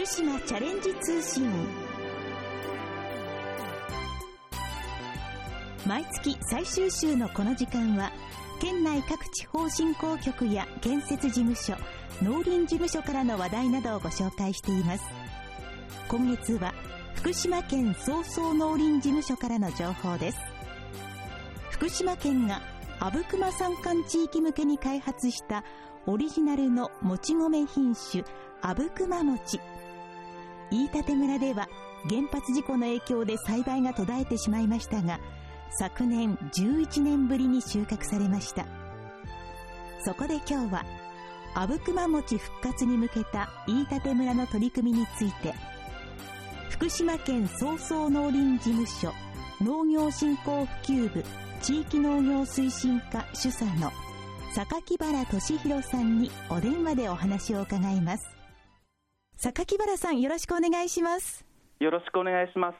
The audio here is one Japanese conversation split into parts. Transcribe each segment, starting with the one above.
福島チャレンジ通信。毎月最終週のこの時間は県内各地方振興局や建設事務所農林事務所からの話題などをご紹介しています。今月は福島県総総農林事務所からの情報です。福島県が阿武隈山間地域向けに開発したオリジナルのもち米品種阿武隈餅。飯舘村では原発事故の影響で栽培が途絶えてしまいましたが昨年11年ぶりに収穫されました。そこで今日は阿武隈餅復活に向けた飯舘村の取り組みについて福島県総総農林事務所農業振興普及部地域農業推進課主査の榊原俊弘さんにお電話でお話を伺います。榊原さんよろしくお願いします。よろしくお願いします。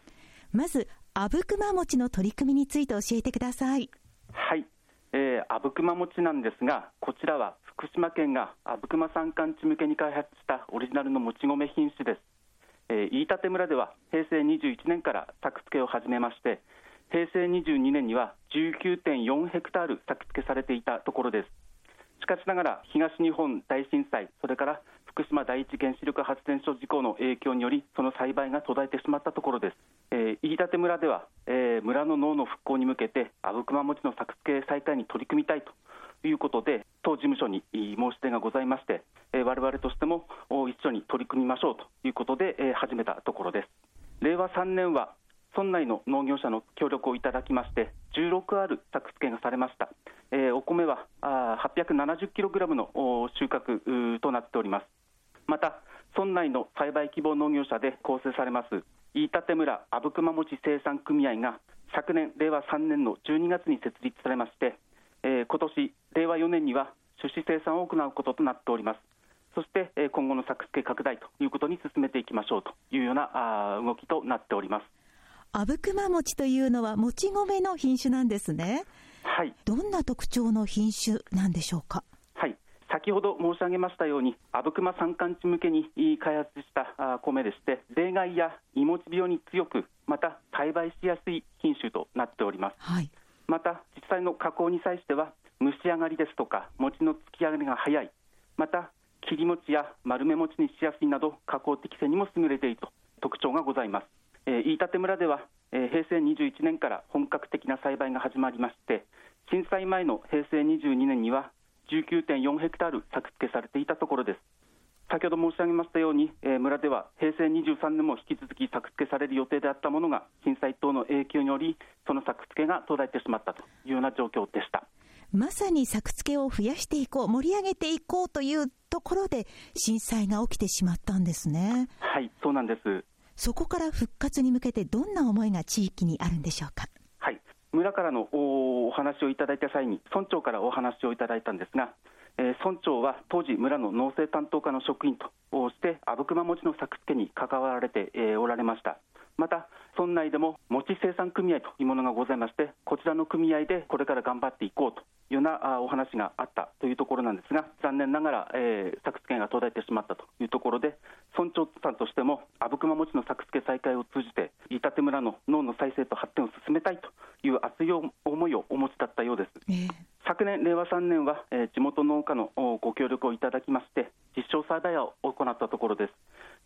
まず阿武隈餅の取り組みについて教えてください。はい、えー、阿武隈餅なんですがこちらは福島県が阿武隈山間地向けに開発したオリジナルのもち米品種です。えー、飯舘村では平成21年から作付けを始めまして平成22年には19.4ヘクタール作付けされていたところですしかしながら東日本大震災それから福島第一原子力発電所事故の影響によりその栽培が途絶えてしまったところです、えー、飯舘村では、えー、村の農の復興に向けて阿武隈餅の作付再開に取り組みたいということで当事務所に申し出がございましてえ我々としても一緒に取り組みましょうということでえ始めたところです。令和3年は村内の農業者の協力をいただきまして16ある作付けがされました、えー、お米は870キログラムの収穫となっております。また村内の栽培希望農業者で構成されます飯舘村阿武隈餅生産組合が昨年令和3年の12月に設立されまして、えー、今年令和4年には種子生産を行うこととなっております。そしてえ今後の作付け拡大ということに進めていきましょうというようなあ動きとなっております。阿武隈餅というのはもち米の品種なんですね。はい。どんな特徴の品種なんでしょうか？はい。先ほど申し上げましたように阿武隈山間地向けに開発した米でして冷害やいもち病に強くまた栽培しやすい品種となっております、はい、また実際の加工に際しては蒸し上がりですとか餅のつき上がりが早い。また切り餅や丸め餅にしやすいなど加工的性にも優れていると特徴がございますえー、飯舘村では、えー、平成21年から本格的な栽培が始まりまして震災前の平成22年には19.4ヘクタール作付けされていたところです。先ほど申し上げましたように、えー、村では平成23年も引き続き作付けされる予定であったものが震災等の影響によりその作付けが途絶えてしまったというような状況でした。まさに作付けを増やしていこう盛り上げていこうというところで震災が起きてしまったんですね。はいそうなんですそこから復活に向けてどんな思いが地域にあるんでしょうか？はい村からのお話をいただいた際に村長からお話をいただいたんですが、えー、村長は当時村の農政担当課の職員として阿武隈餅の作付けに関わられて、えー、おられましたまた村内でも餅生産組合というものがございましてこちらの組合でこれから頑張っていこうというようなお話があったというところなんですが残念ながら、えー、作付けが途絶えてしまったというところで村長さんとしても阿武隈餅の作付け再開を通じて飯舘村の農の再生と発展を進めたいという熱い思いをお持ちだったようです、えー、昨年令和3年は、えー、地元農家のご協力をいただきまして実証栽培を行ったところです。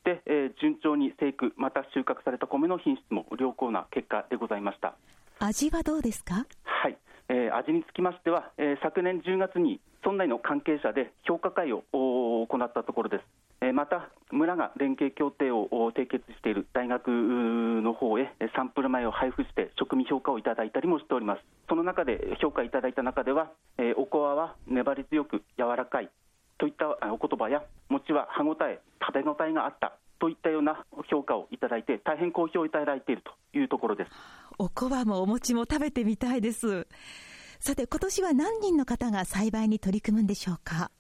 で、えー、順調に生育また収穫された米の品質も良好な結果でございました。味はどうですか？はい、えー、味につきましては、えー、昨年10月に村内の関係者で評価会を行ったところです。また、村が連携協定を締結している大学の方へサンプル米を配布して食味評価をいただいたりもしております。その中で評価いただいた中では、え、おこわは粘り強く柔らかいといったお言葉や、餅は歯ごたえ、食べ応えがあったといったような評価をいただいて、大変好評をいただいているというところです。おこわもお餅も食べてみたいです。さて、今年は何人の方が栽培に取り組むんでしょうか？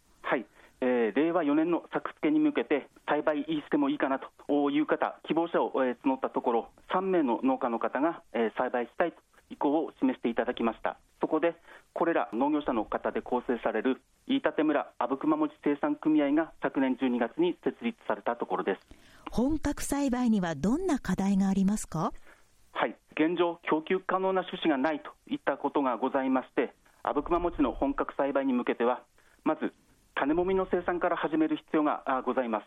はい、えー、令和4年の作付けに向けて、栽培してもいいかなという方、希望者を、えー、募ったところ、3名の農家の方が、えー、栽培したいと意向を示していただきました。そこでこれら農業者の方で構成される飯舘村阿武隈餅生産組合が昨年12月に設立されたところです。本格栽培にはどんな課題がありますか？はい。現状供給可能な種子がないといったことがございまして阿武隈餅の本格栽培に向けてはまず種もみの生産から始める必要がございます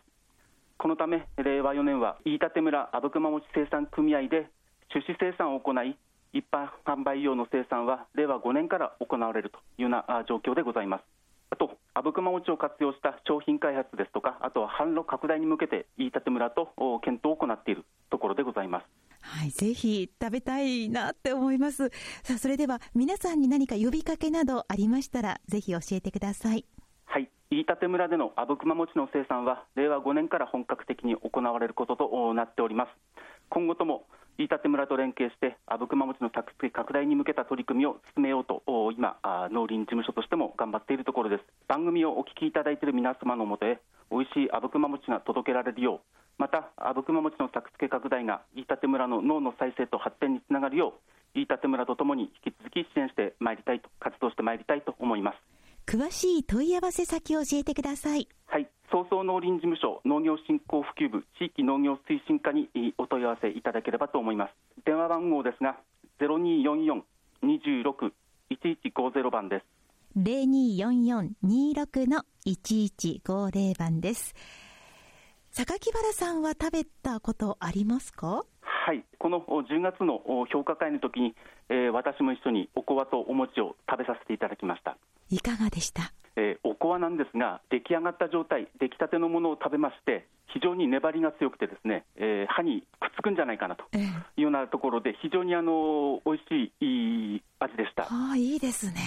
このため令和4年は飯舘村阿武隈餅生産組合で種子生産を行い一般販売用の生産は令和5年から行われるというような状況でございます。あと、阿武隈餅を活用した商品開発ですとか、あとは販路拡大に向けて、飯舘村と検討を行っているところでございます。はい、ぜひ食べたいなって思います。さあ、それでは皆さんに何か呼びかけなどありましたら、ぜひ教えてください。飯舘村での阿武隈餅の生産は、令和5年から本格的に行われることとなっております。今後とも飯舘村と連携して阿武隈餅の作付け拡大に向けた取り組みを進めようと今農林事務所としても頑張っているところです番組をお聞きいただいている皆様のもとへ美味しい阿武隈餅が届けられるようまた阿武隈餅の作付け拡大が飯舘村の農の再生と発展につながるよう飯舘村とともに引き続き支援してまいりたいと活動してまいりたいと思います詳しい問い合わせ先を教えてください。はい。総総農林事務所農業振興普及部地域農業推進課にお問い合わせいただければと思います。電話番号ですが0244-26-1150番です。0244-26の1150番です。榊原さんは食べたことありますか？はい、この10月の評価会の時に、えー、私も一緒におこわとお餅を食べさせていただきましたいかがでした？えー、おこわなんですが、出来上がった状態、出来たてのものを食べまして、非常に粘りが強くて、ですね、えー、歯にくっつくんじゃないかなというようなところで、非常にあの美味しいいい味でした。あいいですね。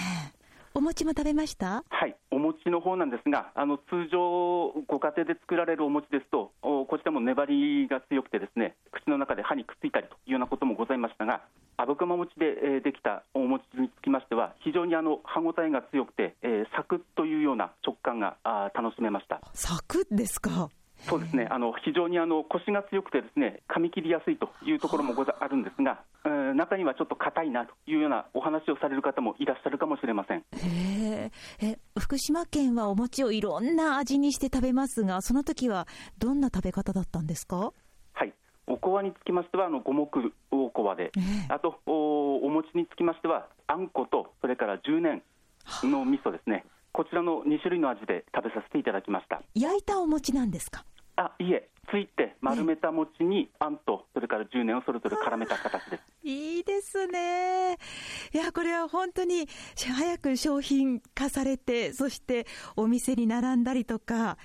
お餅も食べました？はいお餅の方なんですが、あの通常、ご家庭で作られるお餅ですと、こちらも粘りが強くて、ですね口の中で歯にくっついたりというようなこともございましたが、阿武隈餅でできたお餅につきましては、非常にあの歯ごたえが強くて、えー、サクッというような食感があ楽しめました。サクッですか？そうですね。あの非常にあの腰が強くてですね噛み切りやすいというところもござあるんですが、えー、中にはちょっと硬いなというようなお話をされる方もいらっしゃるかもしれません。へえ福島県はお餅をいろんな味にして食べますがその時はどんな食べ方だったんですか？はい。おこわにつきましてはあの五目おこわで、あとおお餅につきましてはあんことそれから10年の味噌ですね。こちらの2種類の味で食べさせていただきました。焼いたお餅なんですか？あいえ、ついて丸めた餅にあんと、それから10年をそれぞれ絡めた形です。いいですね。いや、これは本当に早く商品化されて、そしてお店に並んだりとか、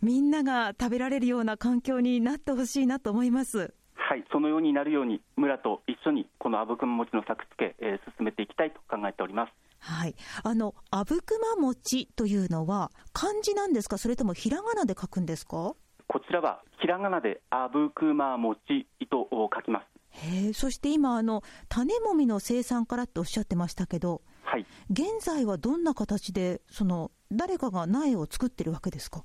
みんなが食べられるような環境になってほしいなと思います。はい、そのようになるように、村と一緒にこのあぶくま餅の作付け、えー、進めていきたいと考えております。はい、あのあぶくま餅というのは漢字なんですか、それともひらがなで書くんですか？こちらはひらがなであぶくまもちと書きます。へそして今あの、種もみの生産からっておっしゃってましたけど、はい、現在はどんな形で、その誰かが苗を作ってるわけですか、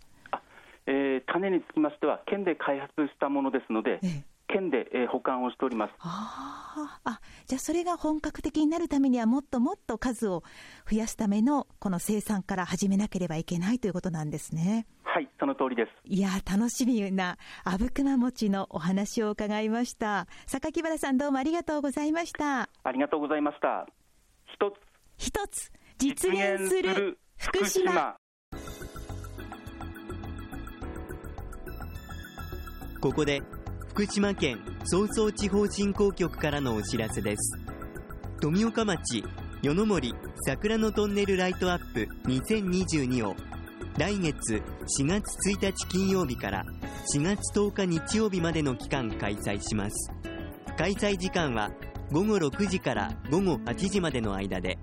えー、種につきましては、県で開発したものですので、ええ、県で、えー、保管をしておりますああじゃあ、それが本格的になるためには、もっともっと数を増やすためのこの生産から始めなければいけないということなんですね。はい、その通りです。いや、楽しみな、あぶくま餅のお話を伺いました。榊原さん、どうもありがとうございました。ありがとうございました。一つ、一つ、実現する福島。ここで、福島県総総地方振興局からのお知らせです。富岡町、夜の森桜のトンネルライトアップ2022を来月4月1日金曜日から4月10日日曜日までの期間開催します。開催時間は午後6時から午後8時までの間で。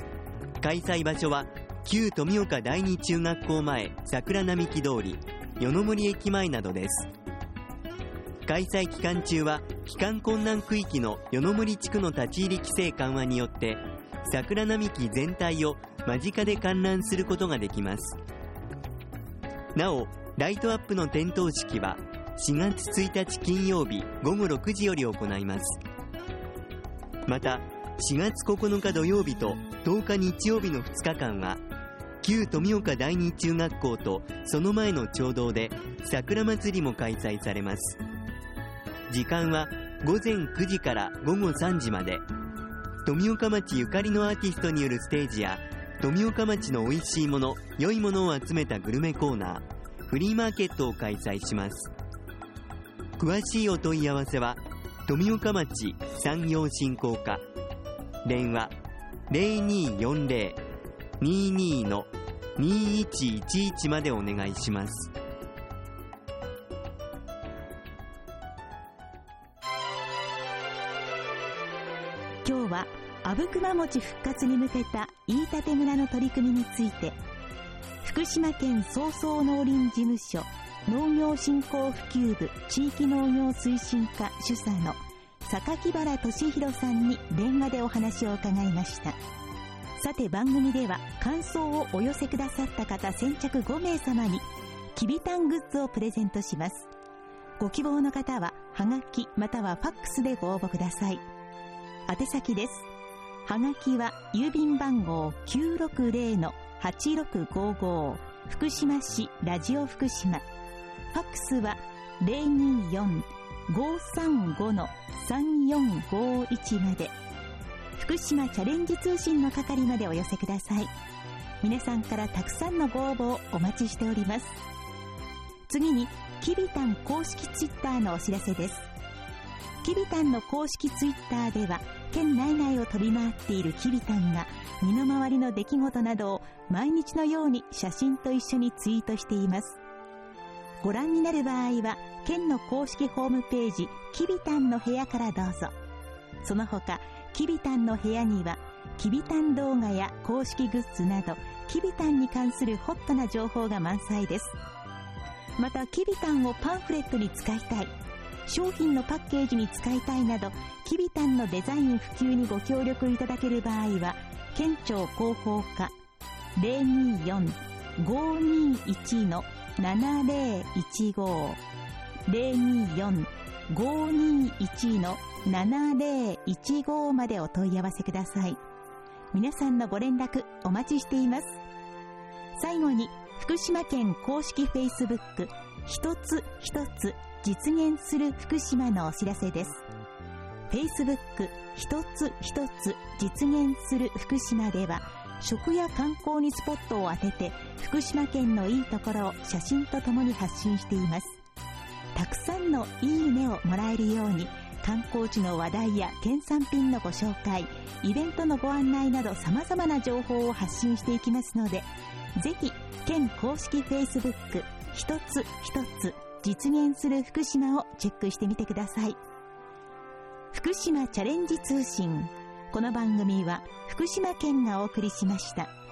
開催場所は旧富岡第二中学校前桜並木通り夜の森駅前などです。開催期間中は帰還困難区域の夜の森地区の立ち入り規制緩和によって桜並木全体を間近で観覧することができます。なおライトアップの点灯式は4月1日金曜日午後6時より行います。また4月9日土曜日と10日日曜日の2日間は旧富岡第二中学校とその前の町道で桜祭りも開催されます。時間は午前9時から午後3時まで。富岡町ゆかりのアーティストによるステージや富岡町の美味しいもの良いものを集めたグルメコーナーフリーマーケットを開催します。詳しいお問い合わせは富岡町産業振興課。電話0240-22-2111までお願いします。今日は阿武隈餅復活に向けた飯舘村の取り組みについて福島県総総農林事務所農業振興普及部地域農業推進課主査の榊原俊弘さんに電話でお話を伺いました。さて番組では感想をお寄せくださった方先着5名様にきびたんグッズをプレゼントします。ご希望の方ははがきまたはファックスでご応募ください。宛先です。はがきは郵便番号960-8655福島市ラジオ福島。ファックスは024-535-3451まで。福島チャレンジ通信の係までお寄せください。皆さんからたくさんのご応募をお待ちしております。次にきびたん公式ツイッターのお知らせです。きびたんの公式ツイッターでは県内外を飛び回っているきびたんが身の回りの出来事などを毎日のように写真と一緒にツイートしています。ご覧になる場合は県の公式ホームページきびたんの部屋からどうぞその他きびたんの部屋にはきびたん動画や公式グッズなどきびたんに関するホットな情報が満載です。またきびたんをパンフレットに使いたい。商品のパッケージに使いたいなどきびたんのデザイン普及にご協力いただける場合は県庁広報課024-521-7015 024-521-7015までお問い合わせください。皆さんのご連絡お待ちしています。最後に、福島県公式 Facebook 一つ一つ実現する福島のお知らせです。Facebook 一つ一つ実現する福島では、食や観光にスポットを当てて、福島県のいいところを写真とともに発信しています。たくさんのいいねをもらえるように、観光地の話題や県産品のご紹介、イベントのご案内など様々な情報を発信していきますので、ぜひ、県公式 Facebook 一つ一つ実現する福島をチェックしてみてください。福島チャレンジ通信。この番組は福島県がお送りしました。